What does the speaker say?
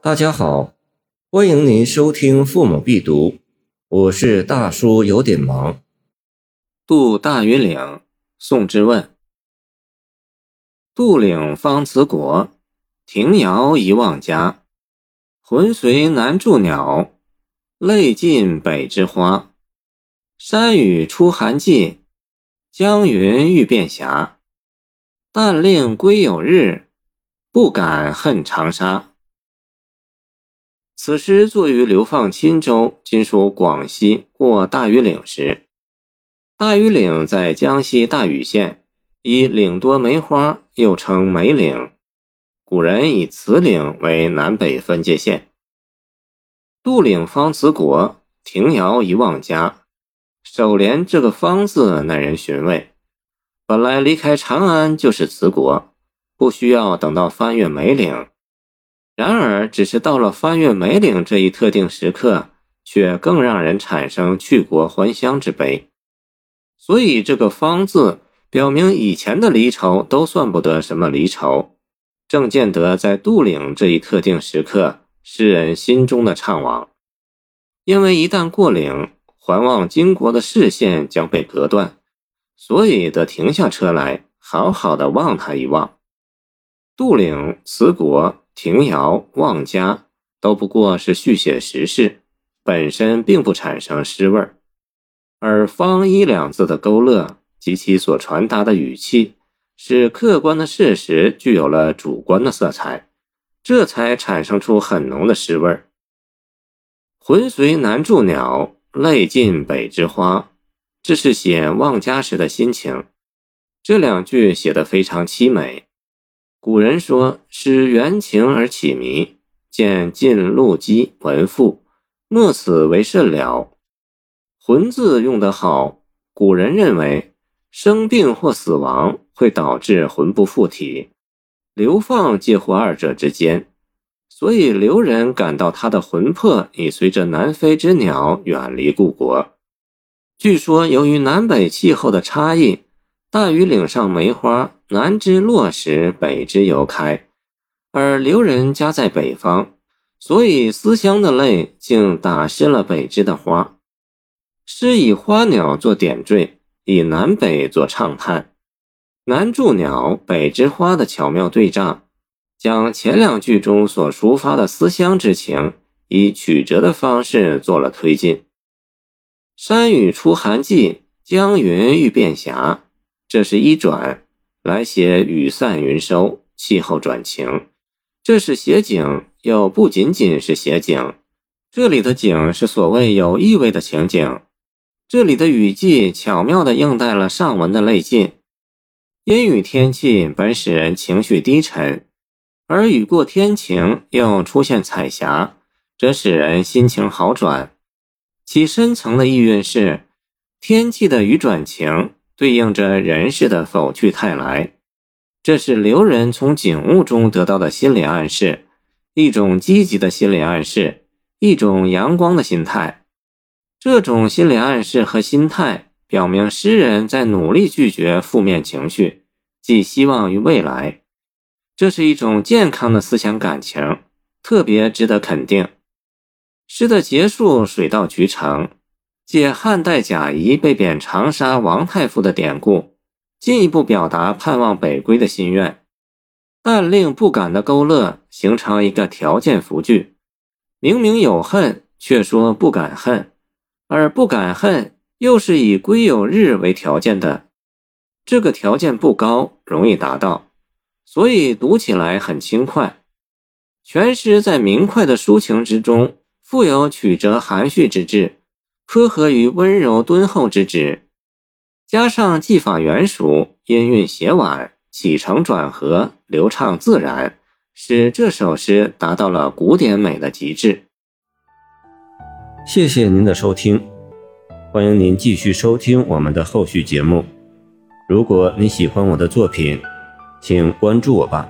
大家好，欢迎您收听《父母必读》，我是大叔，有点忙。渡大庾岭，宋之问。渡岭方辞国，庭遥一望家。魂随南筑鸟，泪尽北之花。山雨出寒季，江云欲变霞。但令归有日，不敢恨长沙。此诗作于流放钦州（今属广西）过大庾岭时。大庾岭在江西大禹县，以岭多梅花，又称梅岭。古人以此岭为南北分界线。渡岭方辞国，庭遥一望家。首联这个“方”字耐人寻味。本来离开长安就是辞国，不需要等到翻越梅岭。然而，只是到了翻越梅岭这一特定时刻，却更让人产生去国还乡之悲。所以，这个“方”字表明以前的离愁都算不得什么离愁。正见得在渡岭这一特定时刻，诗人心中的怅惘，因为一旦过岭，环望经国的视线将被隔断，所以得停下车来，好好的望他一望。渡岭、辞国、停遥、望家，都不过是续写时事，本身并不产生诗味儿，而“方一”两字的勾勒及其所传达的语气。使客观的事实具有了主观的色彩，这才产生出很浓的诗味儿。魂随南筑鸟，泪尽北之花，这是写望家时的心情。这两句写得非常凄美。古人说：“使缘情而起迷，见尽路机文赋，莫此为甚了。”魂字用得好，古人认为生病或死亡。会导致魂不附体，流放介乎二者之间，所以留人感到他的魂魄已随着南飞之鸟远离故国。据说，由于南北气候的差异，大庾岭上梅花南枝落时，北枝犹开，而刘人家在北方，所以思乡的泪竟打湿了北枝的花。诗以花鸟作点缀，以南北作畅叹。南筑鸟，北之花的巧妙对仗，将前两句中所抒发的思乡之情，以曲折的方式做了推进。山雨出寒季，江云欲变霞，这是一转，来写雨散云收，气候转晴。这是写景，又不仅仅是写景，这里的景是所谓有意味的情景。这里的雨季巧妙地应带了上文的泪尽。阴雨天气本使人情绪低沉，而雨过天晴又出现彩霞，则使人心情好转。其深层的意蕴是，天气的雨转晴对应着人世的否去泰来，这是刘人从景物中得到的心理暗示，一种积极的心理暗示，一种阳光的心态。这种心理暗示和心态。表明诗人在努力拒绝负面情绪，寄希望于未来，这是一种健康的思想感情，特别值得肯定。诗的结束水到渠成，借汉代贾谊被贬长沙王太傅的典故，进一步表达盼望北归的心愿。但令不敢的勾勒形成一个条件符句，明明有恨，却说不敢恨，而不敢恨。又是以归有日为条件的，这个条件不高，容易达到，所以读起来很轻快。全诗在明快的抒情之中，富有曲折含蓄之志，颇合于温柔敦厚之旨。加上技法圆熟，音韵写婉，起承转合流畅自然，使这首诗达到了古典美的极致。谢谢您的收听。欢迎您继续收听我们的后续节目。如果你喜欢我的作品，请关注我吧。